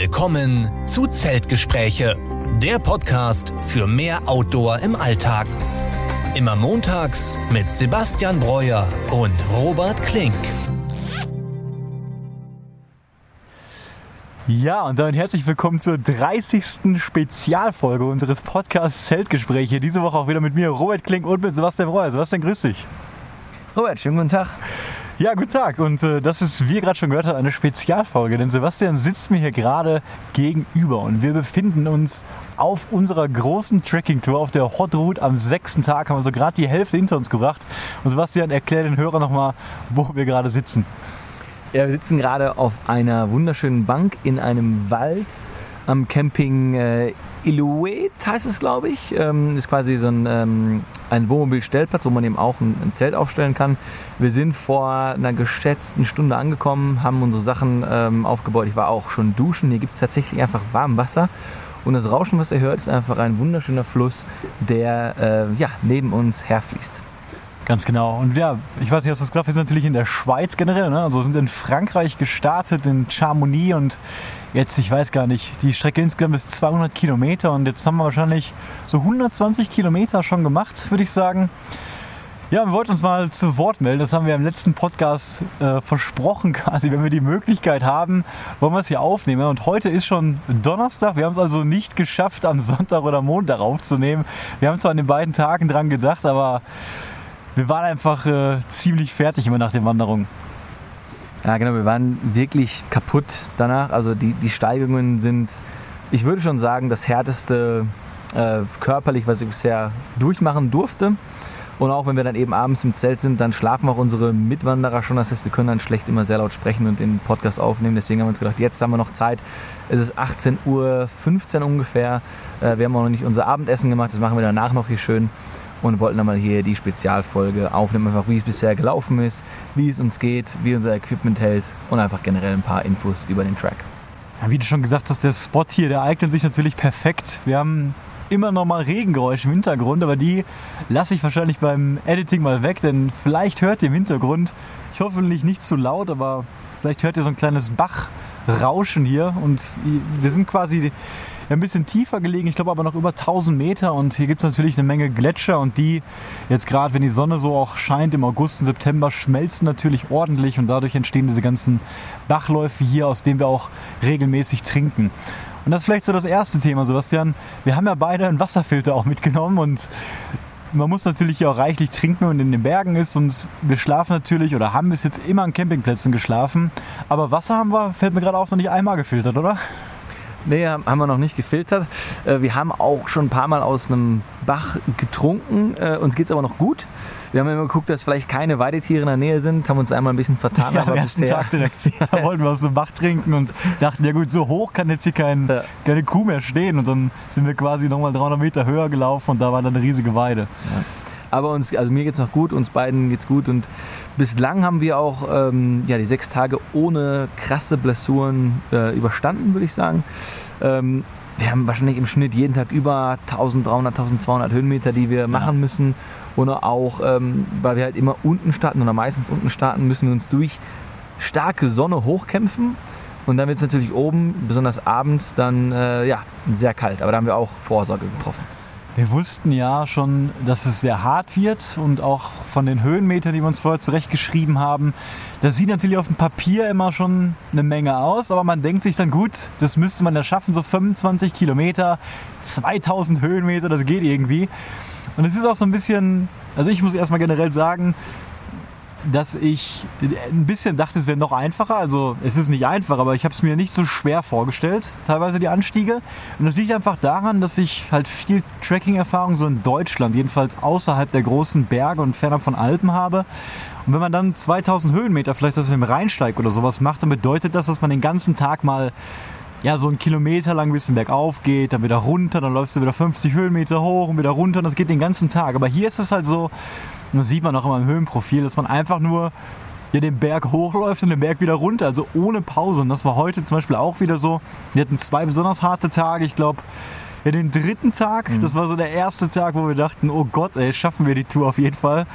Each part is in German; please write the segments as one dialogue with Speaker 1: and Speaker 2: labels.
Speaker 1: Willkommen zu Zeltgespräche, der Podcast für mehr Outdoor im Alltag. Immer montags mit Sebastian Breuer und Robert Klink.
Speaker 2: Ja, und damit herzlich willkommen zur 30. Spezialfolge unseres Podcasts Zeltgespräche. Diese Woche auch wieder mit mir, Robert Klink und mit Sebastian Breuer. Sebastian, grüß dich.
Speaker 3: Robert, schönen guten Tag.
Speaker 2: Ja, guten Tag. Und äh, das ist, wie ihr gerade schon gehört habt, eine Spezialfolge. Denn Sebastian sitzt mir hier gerade gegenüber und wir befinden uns auf unserer großen Trekking-Tour auf der Hot Route. Am sechsten Tag haben wir so gerade die Hälfte hinter uns gebracht. Und Sebastian, erklär den Hörer nochmal, wo wir gerade sitzen.
Speaker 3: Ja, wir sitzen gerade auf einer wunderschönen Bank in einem Wald am Camping äh, Ilouet heißt es, glaube ich. Ähm, ist quasi so ein, ähm, ein Wohnmobilstellplatz, wo man eben auch ein, ein, Zelt aufstellen kann. Wir sind vor einer geschätzten Stunde angekommen, haben unsere Sachen ähm, aufgebaut. Ich war auch schon duschen. Hier gibt es tatsächlich einfach warmes Wasser. Und das Rauschen, was ihr hört, ist einfach ein wunderschöner Fluss, der äh, ja, neben uns herfließt.
Speaker 2: Ganz genau. Und ja, ich weiß nicht, hast du das gesagt, wir sind natürlich in der Schweiz generell. Ne? Also sind in Frankreich gestartet, in Chamonix und jetzt, ich weiß gar nicht, die Strecke insgesamt ist 200 Kilometer und jetzt haben wir wahrscheinlich so 120 Kilometer schon gemacht, würde ich sagen. Ja, wir wollten uns mal zu Wort melden. Das haben wir im letzten Podcast äh, versprochen, quasi. Wenn wir die Möglichkeit haben, wollen wir es hier aufnehmen. Und heute ist schon Donnerstag. Wir haben es also nicht geschafft, am Sonntag oder Montag aufzunehmen. Wir haben zwar an den beiden Tagen dran gedacht, aber wir waren einfach äh, ziemlich fertig immer nach den Wanderungen.
Speaker 3: Ja, genau, wir waren wirklich kaputt danach. Also die, die Steigungen sind, ich würde schon sagen, das härteste äh, körperlich, was ich bisher durchmachen durfte. Und auch wenn wir dann eben abends im Zelt sind, dann schlafen auch unsere Mitwanderer schon. Das heißt, wir können dann schlecht immer sehr laut sprechen und den Podcast aufnehmen. Deswegen haben wir uns gedacht, jetzt haben wir noch Zeit. Es ist 18.15 Uhr ungefähr. Äh, wir haben auch noch nicht unser Abendessen gemacht. Das machen wir danach noch hier schön und wollten dann mal hier die Spezialfolge aufnehmen, einfach wie es bisher gelaufen ist, wie es uns geht, wie unser Equipment hält und einfach generell ein paar Infos über den Track.
Speaker 2: Ja, wie du schon gesagt hast, der Spot hier, der eignet sich natürlich perfekt. Wir haben immer noch mal Regengeräusche im Hintergrund, aber die lasse ich wahrscheinlich beim Editing mal weg, denn vielleicht hört ihr im Hintergrund, ich hoffe nicht zu laut, aber vielleicht hört ihr so ein kleines Bachrauschen hier und wir sind quasi ein bisschen tiefer gelegen, ich glaube aber noch über 1000 Meter und hier gibt es natürlich eine Menge Gletscher und die jetzt gerade, wenn die Sonne so auch scheint im August und September, schmelzen natürlich ordentlich und dadurch entstehen diese ganzen Bachläufe hier, aus denen wir auch regelmäßig trinken. Und das ist vielleicht so das erste Thema, Sebastian. Wir haben ja beide einen Wasserfilter auch mitgenommen und man muss natürlich auch reichlich trinken, wenn man in den Bergen ist. Und wir schlafen natürlich oder haben bis jetzt immer an Campingplätzen geschlafen. Aber Wasser haben wir, fällt mir gerade auf, noch nicht einmal gefiltert, oder?
Speaker 3: Nee, haben wir noch nicht gefiltert. Äh, wir haben auch schon ein paar Mal aus einem Bach getrunken. Äh, uns geht es aber noch gut. Wir haben immer geguckt, dass vielleicht keine Weidetiere in der Nähe sind, haben uns einmal ein bisschen vertan.
Speaker 2: Ja, aber am ersten bisher, Tag direkt. Da wollten wir aus dem Bach trinken und dachten, ja gut, so hoch kann jetzt hier kein, ja. keine Kuh mehr stehen. Und dann sind wir quasi nochmal 300 Meter höher gelaufen und da war dann eine riesige Weide. Ja.
Speaker 3: Aber uns, also mir geht es noch gut, uns beiden geht es gut und bislang haben wir auch ähm, ja, die sechs Tage ohne krasse Blessuren äh, überstanden, würde ich sagen. Ähm, wir haben wahrscheinlich im Schnitt jeden Tag über 1300, 1200 Höhenmeter, die wir machen ja. müssen. Und auch, ähm, weil wir halt immer unten starten oder meistens unten starten, müssen wir uns durch starke Sonne hochkämpfen. Und dann wird es natürlich oben, besonders abends, dann äh, ja, sehr kalt. Aber da haben wir auch Vorsorge getroffen.
Speaker 2: Wir wussten ja schon, dass es sehr hart wird und auch von den Höhenmetern, die wir uns vorher zurechtgeschrieben haben, das sieht natürlich auf dem Papier immer schon eine Menge aus, aber man denkt sich dann gut, das müsste man ja schaffen, so 25 Kilometer, 2000 Höhenmeter, das geht irgendwie. Und es ist auch so ein bisschen, also ich muss erstmal generell sagen, dass ich ein bisschen dachte, es wäre noch einfacher. Also es ist nicht einfach, aber ich habe es mir nicht so schwer vorgestellt, teilweise die Anstiege. Und das liegt einfach daran, dass ich halt viel Trekking-Erfahrung so in Deutschland, jedenfalls außerhalb der großen Berge und fernab von Alpen habe. Und wenn man dann 2000 Höhenmeter vielleicht aus dem Rheinsteig oder sowas macht, dann bedeutet das, dass man den ganzen Tag mal ja, so einen Kilometer lang ein bisschen bergauf geht, dann wieder runter, dann läufst du wieder 50 Höhenmeter hoch und wieder runter und das geht den ganzen Tag. Aber hier ist es halt so, und das sieht man auch immer im Höhenprofil, dass man einfach nur ja, den Berg hochläuft und den Berg wieder runter, also ohne Pause. Und das war heute zum Beispiel auch wieder so. Wir hatten zwei besonders harte Tage. Ich glaube, ja, den dritten Tag, mhm. das war so der erste Tag, wo wir dachten, oh Gott, ey, schaffen wir die Tour auf jeden Fall.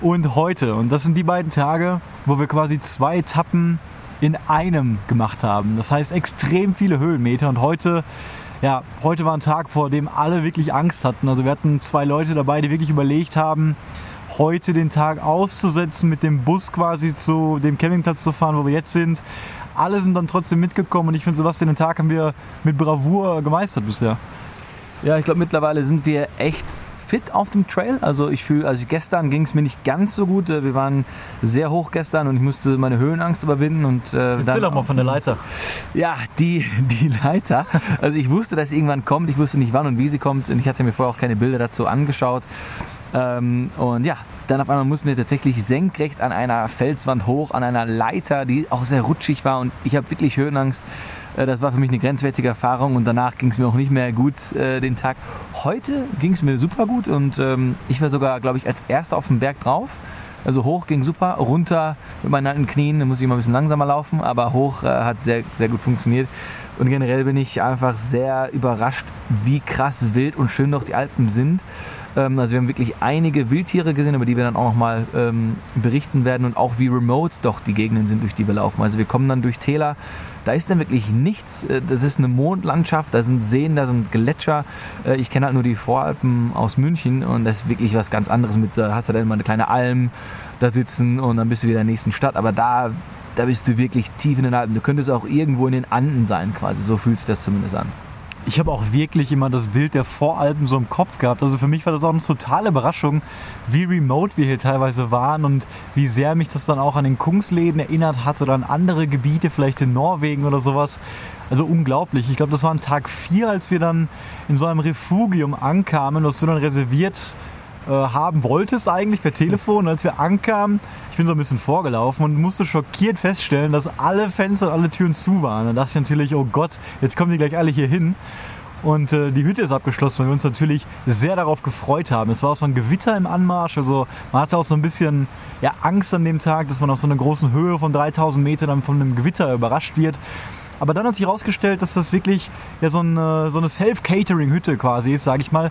Speaker 2: Und heute. Und das sind die beiden Tage, wo wir quasi zwei Etappen in einem gemacht haben. Das heißt extrem viele Höhenmeter und heute ja, heute war ein Tag, vor dem alle wirklich Angst hatten. Also wir hatten zwei Leute dabei, die wirklich überlegt haben, heute den Tag auszusetzen, mit dem Bus quasi zu dem Campingplatz zu fahren, wo wir jetzt sind. Alle sind dann trotzdem mitgekommen und ich finde, Sebastian, den Tag haben wir mit Bravour gemeistert bisher.
Speaker 3: Ja, ich glaube, mittlerweile sind wir echt fit auf dem Trail. Also ich fühle, also gestern ging es mir nicht ganz so gut. Wir waren sehr hoch gestern und ich musste meine Höhenangst überwinden. Und,
Speaker 2: äh, Erzähl doch mal von der Leiter.
Speaker 3: Ja, die, die Leiter. Also ich wusste, dass sie irgendwann kommt. Ich wusste nicht wann und wie sie kommt. Und ich hatte mir vorher auch keine Bilder dazu angeschaut. Ähm, und ja, dann auf einmal mussten wir tatsächlich senkrecht an einer Felswand hoch, an einer Leiter, die auch sehr rutschig war. Und ich habe wirklich Höhenangst. Äh, das war für mich eine grenzwertige Erfahrung und danach ging es mir auch nicht mehr gut äh, den Tag. Heute ging es mir super gut und ähm, ich war sogar, glaube ich, als erster auf dem Berg drauf. Also hoch ging super, runter mit meinen alten Knien, da muss ich immer ein bisschen langsamer laufen, aber hoch äh, hat sehr, sehr gut funktioniert. Und generell bin ich einfach sehr überrascht, wie krass wild und schön doch die Alpen sind. Ähm, also wir haben wirklich einige Wildtiere gesehen, über die wir dann auch nochmal ähm, berichten werden und auch wie remote doch die Gegenden sind, durch die wir laufen. Also wir kommen dann durch Täler, da ist dann wirklich nichts. Äh, das ist eine Mondlandschaft, da sind Seen, da sind Gletscher. Äh, ich kenne halt nur die Voralpen aus München und das ist wirklich was ganz anderes. Mit, da hast du dann immer eine kleine Alm da sitzen und dann bist du wieder in der nächsten Stadt. Aber da, da bist du wirklich tief in den Alpen. Du könntest auch irgendwo in den Anden sein quasi. So fühlt sich das zumindest an
Speaker 2: ich habe auch wirklich immer das Bild der Voralpen so im Kopf gehabt. Also für mich war das auch eine totale Überraschung, wie remote wir hier teilweise waren und wie sehr mich das dann auch an den Kungsläden erinnert hat oder an andere Gebiete, vielleicht in Norwegen oder sowas. Also unglaublich. Ich glaube, das war an Tag 4, als wir dann in so einem Refugium ankamen, das du dann reserviert äh, haben wolltest eigentlich per Telefon. als wir ankamen, ich bin so ein bisschen vorgelaufen und musste schockiert feststellen, dass alle Fenster und alle Türen zu waren. Dann dachte ich natürlich, oh Gott, jetzt kommen die gleich alle hier hin. Und äh, die Hütte ist abgeschlossen, weil wir uns natürlich sehr darauf gefreut haben. Es war auch so ein Gewitter im Anmarsch, also man hatte auch so ein bisschen ja, Angst an dem Tag, dass man auf so einer großen Höhe von 3000 Metern dann von einem Gewitter überrascht wird. Aber dann hat sich herausgestellt, dass das wirklich ja, so eine, so eine Self-Catering-Hütte quasi ist, sage ich mal.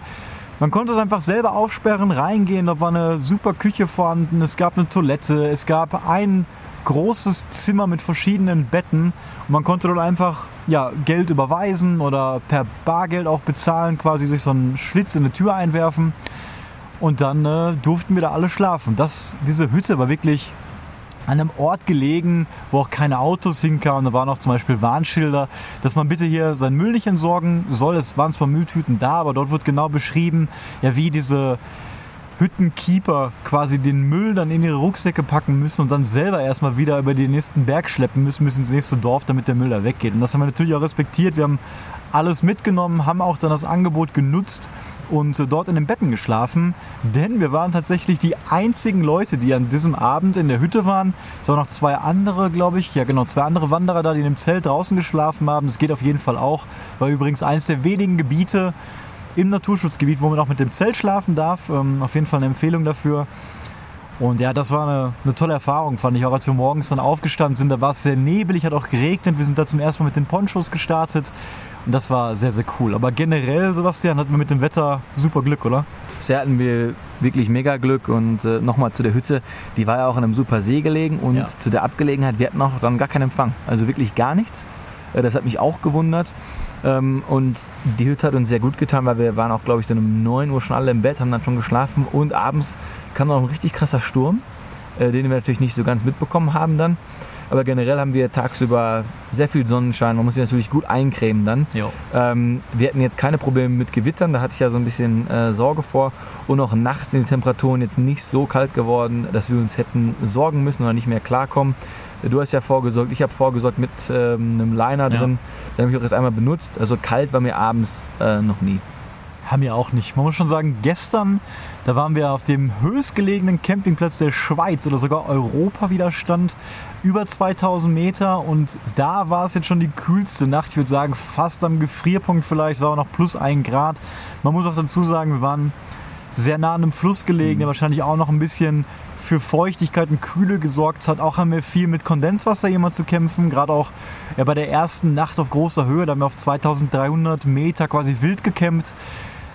Speaker 2: Man konnte es einfach selber aufsperren, reingehen. Da war eine super Küche vorhanden. Es gab eine Toilette. Es gab ein großes Zimmer mit verschiedenen Betten. Und man konnte dort einfach ja, Geld überweisen oder per Bargeld auch bezahlen, quasi durch so einen Schlitz in eine Tür einwerfen. Und dann äh, durften wir da alle schlafen. Das, diese Hütte war wirklich an einem Ort gelegen, wo auch keine Autos hinkamen. Da waren auch zum Beispiel Warnschilder, dass man bitte hier seinen Müll nicht entsorgen soll. Es waren zwar Mülltüten da, aber dort wird genau beschrieben, ja, wie diese Hüttenkeeper quasi den Müll dann in ihre Rucksäcke packen müssen und dann selber erstmal wieder über den nächsten Berg schleppen müssen bis ins nächste Dorf, damit der Müll da weggeht. Und das haben wir natürlich auch respektiert. Wir haben alles mitgenommen, haben auch dann das Angebot genutzt und dort in den Betten geschlafen, denn wir waren tatsächlich die einzigen Leute, die an diesem Abend in der Hütte waren. Es waren noch zwei andere, glaube ich, ja genau, zwei andere Wanderer da, die in dem Zelt draußen geschlafen haben. Das geht auf jeden Fall auch. War übrigens eines der wenigen Gebiete im Naturschutzgebiet, wo man auch mit dem Zelt schlafen darf. Ähm, auf jeden Fall eine Empfehlung dafür. Und ja, das war eine, eine, tolle Erfahrung, fand ich auch, als wir morgens dann aufgestanden sind. Da war es sehr nebelig, hat auch geregnet. Wir sind da zum ersten Mal mit den Ponchos gestartet und das war sehr, sehr cool. Aber generell, Sebastian, hatten wir mit dem Wetter super Glück, oder?
Speaker 3: Bisher hatten wir wirklich mega Glück und äh, nochmal zu der Hütte, die war ja auch in einem super See gelegen und ja. zu der Abgelegenheit, wir hatten auch dann gar keinen Empfang. Also wirklich gar nichts. Äh, das hat mich auch gewundert. Ähm, und die Hütte hat uns sehr gut getan, weil wir waren auch, glaube ich, dann um 9 Uhr schon alle im Bett, haben dann schon geschlafen und abends kam noch ein richtig krasser Sturm, äh, den wir natürlich nicht so ganz mitbekommen haben dann. Aber generell haben wir tagsüber sehr viel Sonnenschein. Man muss sich natürlich gut eincremen dann. Ähm, wir hatten jetzt keine Probleme mit Gewittern, da hatte ich ja so ein bisschen äh, Sorge vor. Und auch nachts sind die Temperaturen jetzt nicht so kalt geworden, dass wir uns hätten sorgen müssen oder nicht mehr klarkommen. Du hast ja vorgesorgt, ich habe vorgesorgt mit ähm, einem Liner drin. Ja. Den habe ich auch erst einmal benutzt. Also kalt war mir abends äh, noch nie.
Speaker 2: Haben wir auch nicht. Man muss schon sagen, gestern, da waren wir auf dem höchstgelegenen Campingplatz der Schweiz oder sogar Europa wieder stand über 2000 Meter und da war es jetzt schon die kühlste Nacht. Ich würde sagen, fast am Gefrierpunkt vielleicht, war auch noch plus ein Grad. Man muss auch dazu sagen, wir waren sehr nah an einem Fluss gelegen, der mhm. wahrscheinlich auch noch ein bisschen für Feuchtigkeit und Kühle gesorgt hat. Auch haben wir viel mit Kondenswasser immer zu kämpfen. Gerade auch ja, bei der ersten Nacht auf großer Höhe, da haben wir auf 2300 Meter quasi wild gekämpft.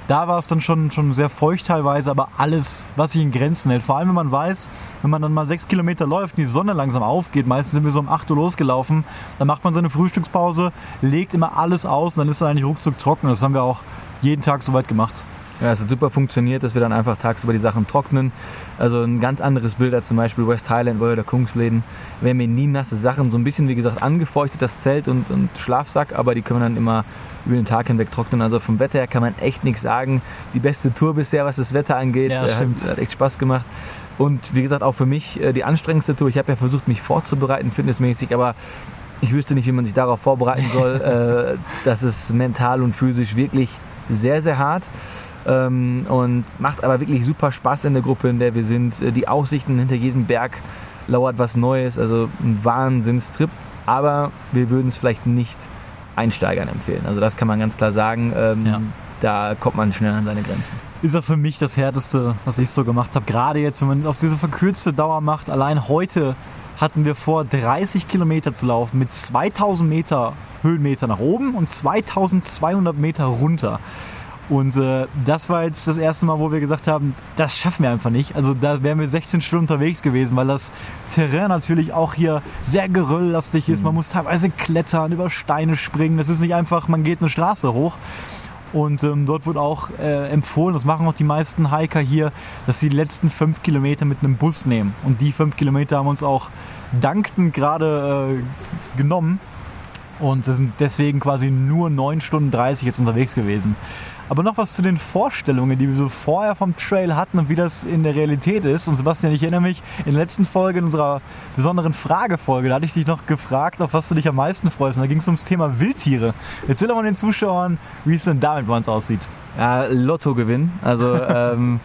Speaker 2: Da war es dann schon, schon sehr feucht teilweise, aber alles, was sich in Grenzen hält. Vor allem, wenn man weiß, wenn man dann mal sechs Kilometer läuft und die Sonne langsam aufgeht, meistens sind wir so um 8 Uhr losgelaufen, dann macht man seine Frühstückspause, legt immer alles aus und dann ist es eigentlich ruckzuck trocken. Das haben wir auch jeden Tag soweit gemacht.
Speaker 3: Ja, es hat super funktioniert, dass wir dann einfach tagsüber die Sachen trocknen. Also ein ganz anderes Bild als zum Beispiel West Highland oder Kungsläden. Wir haben hier nie nasse Sachen, so ein bisschen wie gesagt angefeuchtet das Zelt und, und Schlafsack, aber die können wir dann immer über den Tag hinweg trocknen. Also vom Wetter her kann man echt nichts sagen. Die beste Tour bisher, was das Wetter angeht.
Speaker 2: Ja, stimmt.
Speaker 3: Hat, hat echt Spaß gemacht. Und wie gesagt, auch für mich äh, die anstrengendste Tour. Ich habe ja versucht, mich vorzubereiten, fitnessmäßig, aber ich wüsste nicht, wie man sich darauf vorbereiten soll. äh, das ist mental und physisch wirklich sehr, sehr hart. Ähm, und macht aber wirklich super Spaß in der Gruppe, in der wir sind. Äh, die Aussichten hinter jedem Berg lauert was Neues, also ein Wahnsinnstrip. Aber wir würden es vielleicht nicht Einsteigern empfehlen. Also das kann man ganz klar sagen. Ähm,
Speaker 2: Ja.
Speaker 3: Da kommt man schnell an seine Grenzen.
Speaker 2: ist auch für mich das Härteste, was ich so gemacht habe. Gerade jetzt, wenn man auf diese verkürzte Dauer macht. Allein heute hatten wir vor, 30 Kilometer zu laufen mit 2000 Meter Höhenmeter nach oben und 2200 Meter runter. Und äh, das war jetzt das erste Mal, wo wir gesagt haben, das schaffen wir einfach nicht. Also da wären wir 16 Stunden unterwegs gewesen, weil das Terrain natürlich auch hier sehr gerölllastig ist. Man muss teilweise klettern, über Steine springen. Das ist nicht einfach, man geht eine Straße hoch. Und ähm, dort wird auch äh, empfohlen, das machen auch die meisten Hiker hier, dass sie die letzten fünf Kilometer mit einem Bus nehmen. Und die fünf Kilometer haben uns auch dankend gerade äh, genommen. Und sind deswegen quasi nur 9 Stunden 30 jetzt unterwegs gewesen. Aber noch was zu den Vorstellungen, die wir so vorher vom Trail hatten und wie das in der Realität ist. Und Sebastian, ich erinnere mich, in der letzten Folge, in unserer besonderen Fragefolge, da hatte ich dich noch gefragt, auf was du dich am meisten freust. Und da ging es ums Thema Wildtiere. Erzähl doch mal den Zuschauern, wie es denn damit bei uns aussieht.
Speaker 3: Ja, Lottogewinn. Also ähm,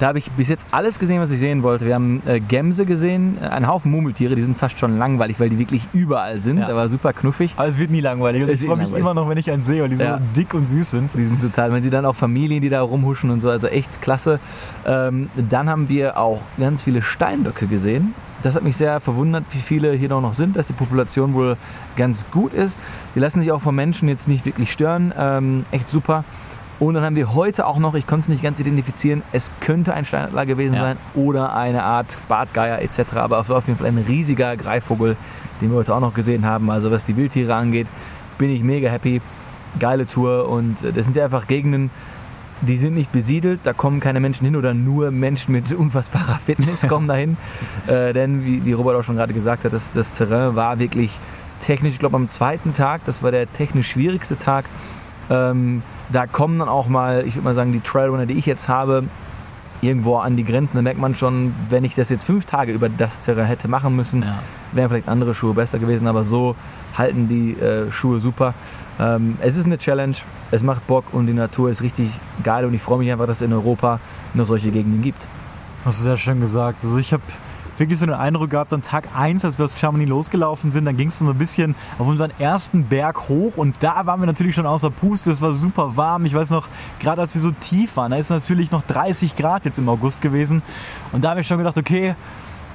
Speaker 3: da habe ich bis jetzt alles gesehen, was ich sehen wollte. Wir haben äh, Gämse gesehen, äh, einen Haufen Murmeltiere, die sind fast schon langweilig, weil die wirklich überall sind.
Speaker 2: Ja.
Speaker 3: Aber super knuffig.
Speaker 2: Aber es wird nie langweilig. Also ich freue mich
Speaker 3: langweilig.
Speaker 2: immer noch, wenn ich einen sehe, weil die
Speaker 3: Ja.
Speaker 2: so dick und süß sind.
Speaker 3: Die sind total, man sieht dann auch Familien, die da rumhuschen und so, also echt klasse. Ähm, dann haben wir auch ganz viele Steinböcke gesehen. Das hat mich sehr verwundert, wie viele hier noch sind, dass die Population wohl ganz gut ist. Die lassen sich auch von Menschen jetzt nicht wirklich stören. Ähm, echt super. Und dann haben wir heute auch noch, ich konnte es nicht ganz identifizieren, es könnte ein Steinadler gewesen
Speaker 2: Ja.
Speaker 3: sein oder eine Art Bartgeier etc. Aber es war auf jeden Fall ein riesiger Greifvogel, den wir heute auch noch gesehen haben. Also was die Wildtiere angeht, bin ich mega happy. Geile Tour und äh, das sind ja einfach Gegenden, die sind nicht besiedelt, da kommen keine Menschen hin oder nur Menschen mit unfassbarer Fitness kommen dahin. Äh, denn, wie, wie Robert auch schon gerade gesagt hat, das, das Terrain war wirklich technisch, ich glaube am zweiten Tag, das war der technisch schwierigste Tag. Ähm, da kommen dann auch mal, ich würde mal sagen, die Trailrunner, die ich jetzt habe, irgendwo an die Grenzen. Da merkt man schon, wenn ich das jetzt fünf Tage über das Terrain hätte machen müssen,
Speaker 2: Ja.
Speaker 3: wären vielleicht andere Schuhe besser gewesen, aber so halten die äh, Schuhe super. Ähm, es ist eine Challenge, es macht Bock und die Natur ist richtig geil und ich freue mich einfach, dass es in Europa noch solche Gegenden gibt.
Speaker 2: Hast du sehr schön gesagt. Also ich habe wirklich so den Eindruck gehabt, an Tag 1, als wir aus Chamonix losgelaufen sind, dann ging es so ein bisschen auf unseren ersten Berg hoch und da waren wir natürlich schon außer Puste. Es war super warm. Ich weiß noch, gerade als wir so tief waren, da ist natürlich noch 30 Grad jetzt im August gewesen. Und da habe ich schon gedacht, okay,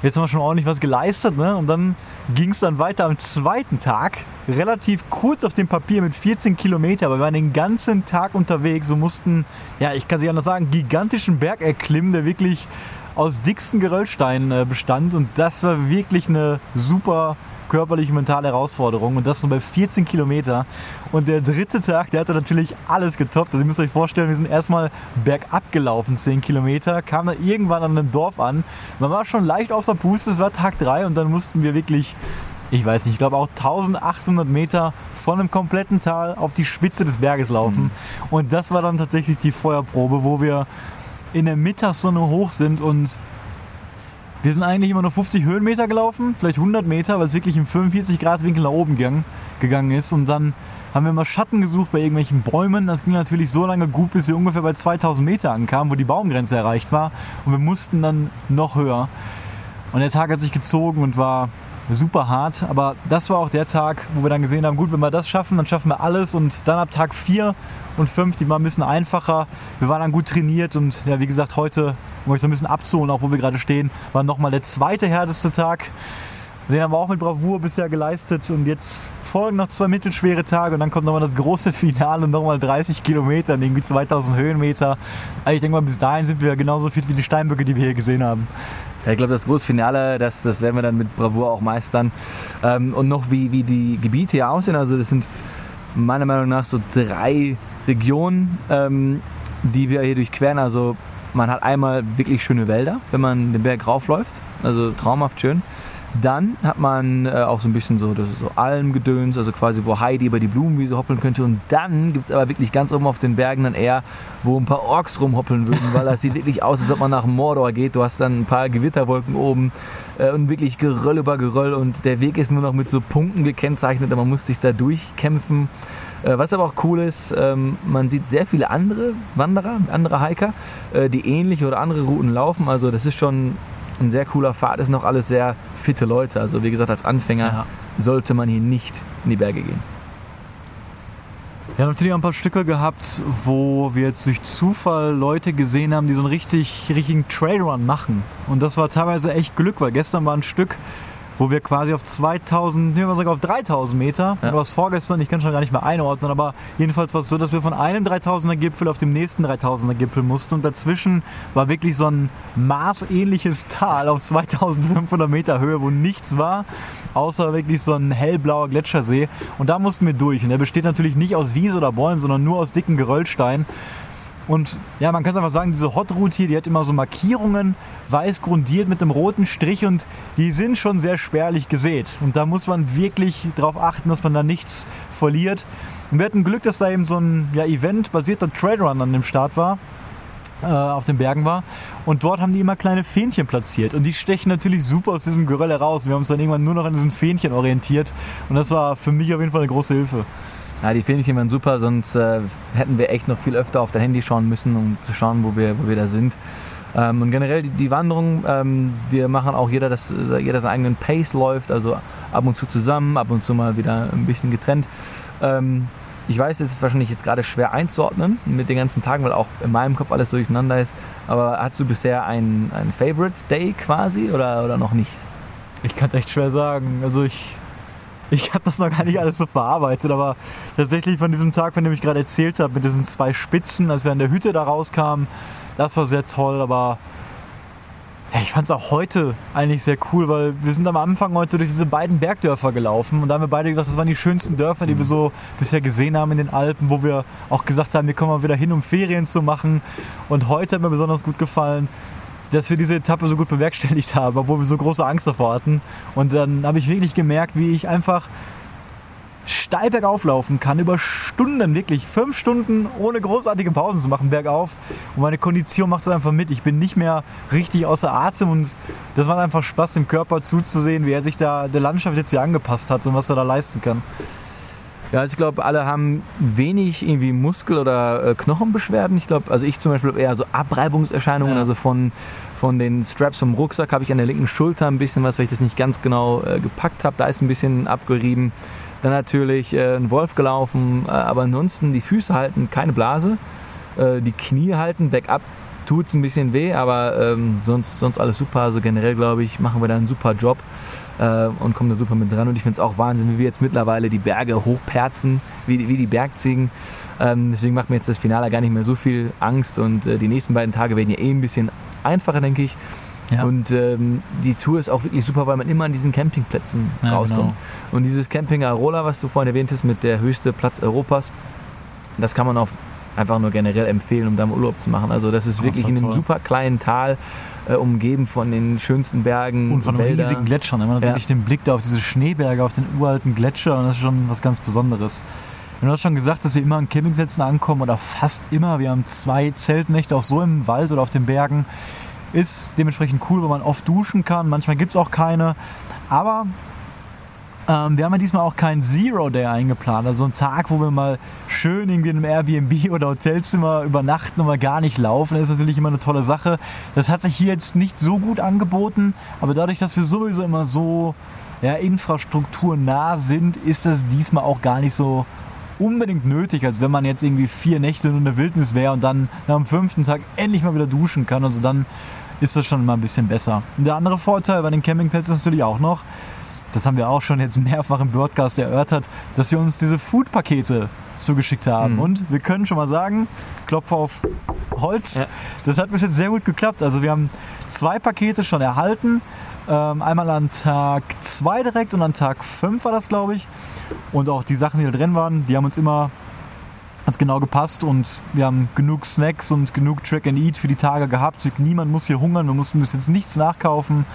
Speaker 2: jetzt haben wir schon ordentlich was geleistet. Ne? Und dann ging es dann weiter am zweiten Tag, relativ kurz auf dem Papier mit 14 Kilometer, aber wir waren den ganzen Tag unterwegs und mussten, ja, ich kann es nicht anders sagen, gigantischen Berg erklimmen, der wirklich aus dicksten Geröllsteinen äh, bestand. Und das war wirklich eine super körperliche, mentale Herausforderung. Und das nur bei 14 Kilometer. Und der dritte Tag, der hatte natürlich alles getoppt. Also ihr müsst euch vorstellen, wir sind erstmal bergab gelaufen, 10 Kilometer, kamen dann irgendwann an einem Dorf an. Man war schon leicht außer Puste, es war Tag 3 und dann mussten wir wirklich, ich weiß nicht, ich glaube auch 1800 Meter von einem kompletten Tal auf die Spitze des Berges laufen. Und das war dann tatsächlich die Feuerprobe, wo wir in der Mittagssonne hoch sind und wir sind eigentlich immer nur 50 Höhenmeter gelaufen, vielleicht 100 Meter, weil es wirklich im 45 Grad Winkel nach oben gegangen, gegangen ist. Und dann haben wir mal Schatten gesucht bei irgendwelchen Bäumen. Das ging natürlich so lange gut, bis wir ungefähr bei 2000 Meter ankamen, wo die Baumgrenze erreicht war. Und wir mussten dann noch höher. Und der Tag hat sich gezogen und war super hart. Aber das war auch der Tag, wo wir dann gesehen haben, gut, wenn wir das schaffen, dann schaffen wir alles. Und dann ab Tag 4 und 5, die war ein bisschen einfacher. Wir waren dann gut trainiert und ja, wie gesagt, heute, um euch so ein bisschen abzuholen, auch wo wir gerade stehen, war nochmal der zweite härteste Tag. Den haben wir auch mit Bravour bisher geleistet und jetzt folgen noch zwei mittelschwere Tage und dann kommt nochmal das große Finale, nochmal 30 Kilometer, irgendwie 2000 Höhenmeter. Also ich denke mal, bis dahin sind wir genauso fit wie die Steinböcke, die wir hier gesehen haben.
Speaker 3: Ja, ich glaube, das große Finale, das, das werden wir dann mit Bravour auch meistern. Ähm, und noch wie, wie die Gebiete hier aussehen, also das sind meiner Meinung nach so drei Regionen, ähm, die wir hier durchqueren. Also man hat einmal wirklich schöne Wälder, wenn man den Berg raufläuft, also traumhaft schön. Dann hat man äh, auch so ein bisschen so, das so Almgedöns, also quasi wo Heidi über die Blumenwiese hoppeln könnte. Und dann gibt es aber wirklich ganz oben auf den Bergen dann eher, wo ein paar Orks rumhoppeln würden, weil das sieht wirklich aus, als ob man nach Mordor geht. Du hast dann ein paar Gewitterwolken oben äh, und wirklich Geröll über Geröll und der Weg ist nur noch mit so Punkten gekennzeichnet, aber man muss sich da durchkämpfen. Äh, was aber auch cool ist, ähm, man sieht sehr viele andere Wanderer, andere Hiker, äh, die ähnliche oder andere Routen laufen. Also das ist schon ein sehr cooler Pfad, ist noch alles sehr fitte Leute. Also wie gesagt, als Anfänger ja. sollte man hier nicht in die Berge gehen.
Speaker 2: Wir haben natürlich auch ein paar Stücke gehabt, wo wir jetzt durch Zufall Leute gesehen haben, die so einen richtig, richtigen Trailrun machen. Und das war teilweise echt Glück, weil gestern war ein Stück, wo wir quasi auf 2000, nehmen wir sogar auf 3000 Meter, ja. was vorgestern, ich kann schon gar nicht mehr einordnen, aber jedenfalls war es so, dass wir von einem 3000er Gipfel auf dem nächsten 3000er Gipfel mussten und dazwischen war wirklich so ein maßähnliches Tal auf 2500 Meter Höhe, wo nichts war, außer wirklich so ein hellblauer Gletschersee. Und da mussten wir durch. Und der besteht natürlich nicht aus Wiese oder Bäumen, sondern nur aus dicken Geröllsteinen und ja, man kann es einfach sagen, diese Hot Route hier, die hat immer so Markierungen, weiß grundiert mit einem roten Strich und die sind schon sehr spärlich gesät. Und da muss man wirklich darauf achten, dass man da nichts verliert. Und wir hatten Glück, dass da eben so ein ja, Event-basierter Trailrun an dem Start war äh, auf den Bergen war. Und dort haben die immer kleine Fähnchen platziert. Und die stechen natürlich super aus diesem Geröll heraus. Wir haben uns dann irgendwann nur noch an diesen Fähnchen orientiert. Und das war für mich auf jeden Fall eine große Hilfe.
Speaker 3: Ja, die Fähnchen waren super, sonst äh, hätten wir echt noch viel öfter auf dein Handy schauen müssen, um zu schauen, wo wir, wo wir da sind. Ähm, und generell die, die Wanderung, ähm, wir machen auch jeder, dass jeder seinen eigenen Pace läuft, also ab und zu zusammen, ab und zu mal wieder ein bisschen getrennt. Ähm, ich weiß, es ist wahrscheinlich jetzt gerade schwer einzuordnen mit den ganzen Tagen, weil auch in meinem Kopf alles durcheinander ist. Aber hast du bisher einen, einen Favorite Day quasi oder, oder noch nicht?
Speaker 2: Ich kann es echt schwer sagen. Also ich ich habe das noch gar nicht alles so verarbeitet, aber tatsächlich von diesem Tag, von dem ich gerade erzählt habe, mit diesen zwei Spitzen, als wir an der Hütte da rauskamen, das war sehr toll, aber ja, ich fand es auch heute eigentlich sehr cool, weil wir sind am Anfang heute durch diese beiden Bergdörfer gelaufen und da haben wir beide gesagt, das waren die schönsten Dörfer, die wir so bisher gesehen haben in den Alpen, wo wir auch gesagt haben, wir kommen mal wieder hin, um Ferien zu machen. Und heute hat mir besonders gut gefallen, dass wir diese Etappe so gut bewerkstelligt haben, obwohl wir so große Angst davor hatten. Und dann habe ich wirklich gemerkt, wie ich einfach steil bergauf laufen kann, über Stunden, wirklich fünf Stunden ohne großartige Pausen zu machen, bergauf. Und meine Kondition macht das einfach mit. Ich bin nicht mehr richtig außer Atem und das macht einfach Spaß, dem Körper zuzusehen, wie er sich da der Landschaft jetzt hier angepasst hat und was er da leisten kann.
Speaker 3: Ja, also ich glaube, alle haben wenig irgendwie Muskel- oder äh, Knochenbeschwerden. Ich glaube, also ich zum Beispiel eher so Abreibungserscheinungen, ja. also von, von den Straps vom Rucksack habe ich an der linken Schulter ein bisschen was, weil ich das nicht ganz genau äh, gepackt habe. Da ist ein bisschen abgerieben. Dann natürlich äh, ein Wolf gelaufen, äh, aber ansonsten die Füße halten keine Blase, äh, die Knie halten, bergab tut es ein bisschen weh, aber ähm, sonst, sonst alles super. Also generell glaube ich, machen wir da einen super Job äh, und kommen da super mit dran. Und ich finde es auch Wahnsinn, wie wir jetzt mittlerweile die Berge hochperzen, wie, wie die Bergziegen. Ähm, deswegen macht mir jetzt das Finale gar nicht mehr so viel Angst und äh, die nächsten beiden Tage werden ja eh ein bisschen einfacher, denke ich. Ja. Und ähm, die Tour ist auch wirklich super, weil man immer an diesen Campingplätzen ja, rauskommt. Genau. Und dieses Camping Arola, was du vorhin erwähnt hast, mit der höchste Platz Europas, das kann man auf einfach nur generell empfehlen, um da mal Urlaub zu machen. Also das ist wirklich in einem super kleinen Tal äh, umgeben von den schönsten Bergen.
Speaker 2: Und von
Speaker 3: Wälder.
Speaker 2: riesigen Gletschern. Man hat ja. wirklich den Blick da auf diese Schneeberge, auf den uralten Gletscher und das ist schon was ganz Besonderes. Du hast schon gesagt, dass wir immer an Campingplätzen ankommen oder fast immer. Wir haben zwei Zeltnächte auch so im Wald oder auf den Bergen. Ist dementsprechend cool, weil man oft duschen kann. Manchmal gibt es auch keine. Aber ähm, wir haben ja diesmal auch keinen Zero Day eingeplant. Also einen Tag, wo wir mal schön in einem Airbnb oder Hotelzimmer übernachten und mal gar nicht laufen, das ist natürlich immer eine tolle Sache. Das hat sich hier jetzt nicht so gut angeboten, aber dadurch, dass wir sowieso immer so ja, infrastrukturnah sind, ist das diesmal auch gar nicht so unbedingt nötig, als wenn man jetzt irgendwie vier Nächte in der Wildnis wäre und dann dem fünften Tag endlich mal wieder duschen kann. Also dann ist das schon mal ein bisschen besser. Und der andere Vorteil bei den Campingplätzen ist natürlich auch noch, das haben wir auch schon jetzt mehrfach im Broadcast erörtert, dass wir uns diese Food-Pakete zugeschickt haben.
Speaker 3: Mhm.
Speaker 2: Und wir können schon mal sagen, Klopf auf Holz,
Speaker 3: Ja.
Speaker 2: das hat bis jetzt sehr gut geklappt. Also wir haben zwei Pakete schon erhalten. Ähm, einmal an Tag 2 direkt und an Tag 5 war das, glaube ich. Und auch die Sachen, die da drin waren, die haben uns immer hat genau gepasst und wir haben genug Snacks und genug Track and Eat für die Tage gehabt. Niemand muss hier hungern, wir mussten bis jetzt nichts nachkaufen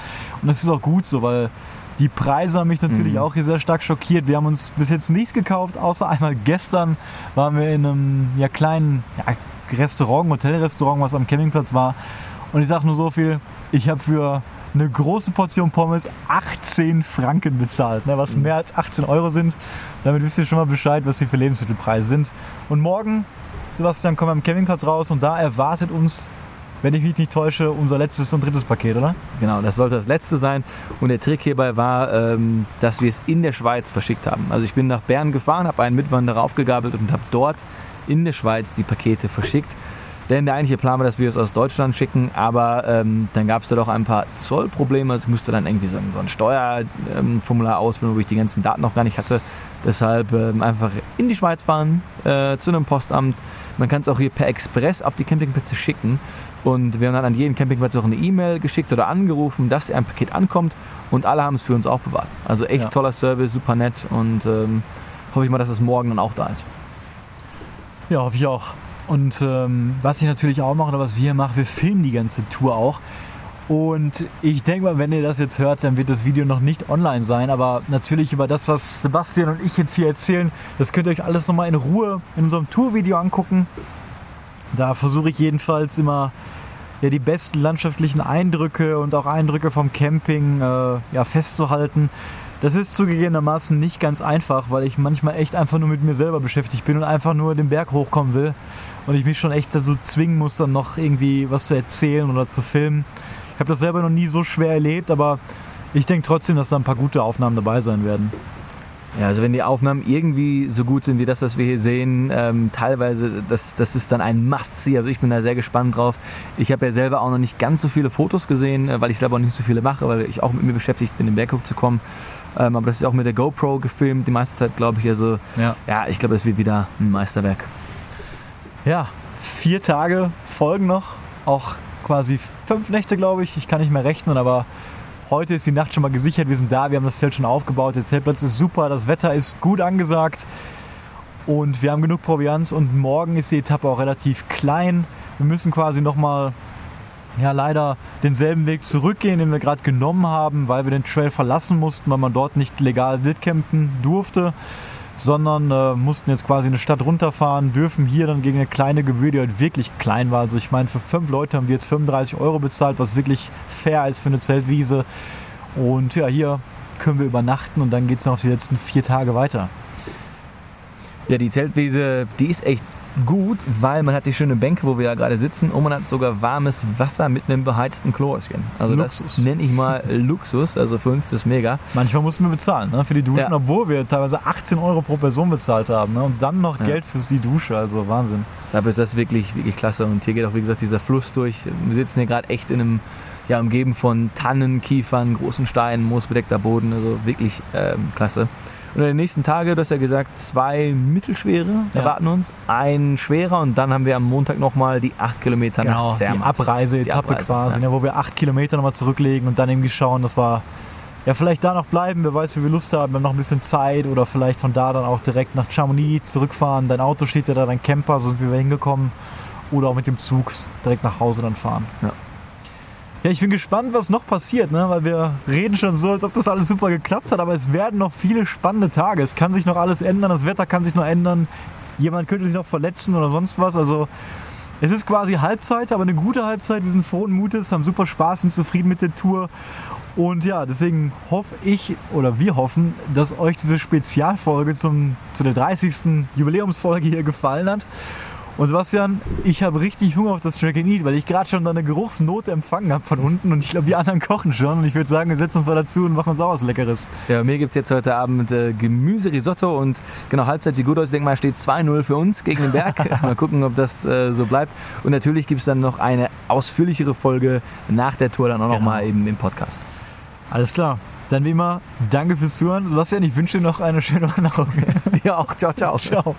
Speaker 2: und das ist auch gut so, weil die Preise haben mich natürlich
Speaker 3: Mhm.
Speaker 2: auch hier sehr stark schockiert. Wir haben uns bis jetzt nichts gekauft, außer einmal gestern waren wir in einem ja, kleinen ja, Restaurant, Hotelrestaurant, was am Campingplatz war. Und ich sage nur so viel, ich habe für eine große Portion Pommes 18 Franken bezahlt, ne, was mehr als 18 Euro sind. Damit wisst ihr schon mal Bescheid, was hier für Lebensmittelpreise sind. Und morgen, Sebastian, kommen wir am Campingplatz raus und da erwartet uns, wenn ich mich nicht täusche, unser letztes und drittes Paket, oder?
Speaker 3: Genau, das sollte das letzte sein. Und der Trick hierbei war, ähm, dass wir es in der Schweiz verschickt haben. Also ich bin nach Bern gefahren, habe einen Mitwanderer aufgegabelt und habe dort in der Schweiz die Pakete verschickt. Denn der eigentliche Plan war, dass wir es aus Deutschland schicken, aber ähm, dann gab es da doch ein paar Zollprobleme. Ich musste dann irgendwie so ein, so ein Steuerformular ausfüllen, wo ich die ganzen Daten noch gar nicht hatte. Deshalb ähm, einfach in die Schweiz fahren, äh, zu einem Postamt. Man kann es auch hier per Express auf die Campingplätze schicken. Und wir haben dann an jeden Campingplatz auch eine E-Mail geschickt oder angerufen, dass ein Paket ankommt. Und alle haben es für uns aufbewahrt. Also echt
Speaker 2: Ja.
Speaker 3: toller Service, super nett. Und ähm, hoffe ich mal, dass es morgen dann auch da ist.
Speaker 2: Ja, hoffe ich auch. Und ähm, was ich natürlich auch mache oder was wir machen, wir filmen die ganze Tour auch. Und ich denke mal, wenn ihr das jetzt hört, dann wird das Video noch nicht online sein. Aber natürlich über das, was Sebastian und ich jetzt hier erzählen, das könnt ihr euch alles nochmal in Ruhe in unserem Tourvideo angucken. Da versuche ich jedenfalls immer ja, die besten landschaftlichen Eindrücke und auch Eindrücke vom Camping äh, ja, festzuhalten. Das ist zugegebenermaßen nicht ganz einfach, weil ich manchmal echt einfach nur mit mir selber beschäftigt bin und einfach nur den Berg hochkommen will. Und ich mich schon echt dazu zwingen muss, dann noch irgendwie was zu erzählen oder zu filmen. Ich habe das selber noch nie so schwer erlebt, aber ich denke trotzdem, dass da ein paar gute Aufnahmen dabei sein werden.
Speaker 3: Ja, also wenn die Aufnahmen irgendwie so gut sind wie das, was wir hier sehen, ähm, teilweise, das, das ist dann ein Must-See. Also ich bin da sehr gespannt drauf. Ich habe ja selber auch noch nicht ganz so viele Fotos gesehen, äh, weil ich selber auch nicht so viele mache, weil ich auch mit mir beschäftigt bin, den Berg hochzukommen. Ähm, aber das ist auch mit der GoPro gefilmt, die meiste Zeit, glaube ich. Also
Speaker 2: Ja.
Speaker 3: ja, ich glaube, es wird wieder ein Meisterwerk.
Speaker 2: Ja, vier Tage folgen noch. Auch quasi fünf Nächte, glaube ich. Ich kann nicht mehr rechnen, aber heute ist die Nacht schon mal gesichert. Wir sind da, wir haben das Zelt schon aufgebaut. Der Zeltplatz ist super, das Wetter ist gut angesagt. Und wir haben genug Proviant und morgen ist die Etappe auch relativ klein. Wir müssen quasi nochmal, ja leider denselben Weg zurückgehen, den wir gerade genommen haben, weil wir den Trail verlassen mussten, weil man dort nicht legal wildcampen durfte sondern äh, mussten jetzt quasi eine Stadt runterfahren, dürfen hier dann gegen eine kleine Gebühr, die halt wirklich klein war. Also ich meine, für fünf Leute haben wir jetzt 35 Euro bezahlt, was wirklich fair ist für eine Zeltwiese. Und ja, hier können wir übernachten und dann geht es noch die letzten vier Tage weiter.
Speaker 3: Ja, die Zeltwiese, die ist echt gut, weil man hat die schöne Bänke, wo wir ja gerade sitzen und man hat sogar warmes Wasser mit einem beheizten Klohäuschen. Also
Speaker 2: Luxus.
Speaker 3: das nenne ich mal Luxus, also für uns ist das mega.
Speaker 2: Manchmal mussten wir bezahlen ne, für die Duschen,
Speaker 3: Ja.
Speaker 2: obwohl wir teilweise 18 Euro pro Person bezahlt haben. Ne, und dann noch
Speaker 3: Ja.
Speaker 2: Geld für die Dusche, also Wahnsinn.
Speaker 3: Dafür ist das wirklich, wirklich klasse. Und hier geht auch, wie gesagt, dieser Fluss durch. Wir sitzen hier gerade echt in einem, ja, umgeben von Tannen, Kiefern, großen Steinen, moosbedeckter Boden. Also wirklich ähm, klasse. Und in den nächsten Tagen, du hast ja gesagt, zwei mittelschwere
Speaker 2: Ja.
Speaker 3: erwarten uns. Ein schwerer und dann haben wir am Montag nochmal die acht Kilometer
Speaker 2: Genau,
Speaker 3: nach
Speaker 2: die
Speaker 3: Zermatt.
Speaker 2: Abreise-Etappe
Speaker 3: Die Abreise,
Speaker 2: quasi,
Speaker 3: ja.
Speaker 2: ne, wo wir acht Kilometer nochmal zurücklegen und dann irgendwie schauen, dass wir ja, vielleicht da noch bleiben, wer weiß, wie wir Lust haben, wir haben noch ein bisschen Zeit oder vielleicht von da dann auch direkt nach Chamonix zurückfahren. Dein Auto steht ja da, dein Camper, so sind wir hingekommen. Oder auch mit dem Zug direkt nach Hause dann fahren.
Speaker 3: Ja.
Speaker 2: Ja, ich bin gespannt, was noch passiert, ne? weil wir reden schon so, als ob das alles super geklappt hat, aber es werden noch viele spannende Tage. Es kann sich noch alles ändern, das Wetter kann sich noch ändern, jemand könnte sich noch verletzen oder sonst was. Also es ist quasi Halbzeit, aber eine gute Halbzeit. Wir sind frohen Mutes, haben super Spaß, sind zufrieden mit der Tour. Und ja, deswegen hoffe ich oder wir hoffen, dass euch diese Spezialfolge zum, zu der 30. Jubiläumsfolge hier gefallen hat. Und Sebastian, ich habe richtig Hunger auf das Track and Eat, weil ich gerade schon da eine Geruchsnote empfangen habe von unten und ich glaube, die anderen kochen schon. Und ich würde sagen, wir setzen uns mal dazu und machen uns auch was Leckeres.
Speaker 3: Ja, mir gibt es jetzt heute Abend äh, Gemüserisotto und genau, Halbzeit sieht gut aus. Ich denke mal, steht 2-0 für uns gegen den Berg. mal gucken, ob das äh, so bleibt. Und natürlich gibt es dann noch eine ausführlichere Folge nach der Tour dann auch
Speaker 2: Genau.
Speaker 3: noch mal eben im Podcast.
Speaker 2: Alles klar. Dann wie immer, danke fürs Zuhören. Sebastian, ich wünsche dir noch eine schöne Wanderung.
Speaker 3: Dir auch. Ciao, ciao.
Speaker 2: Ciao.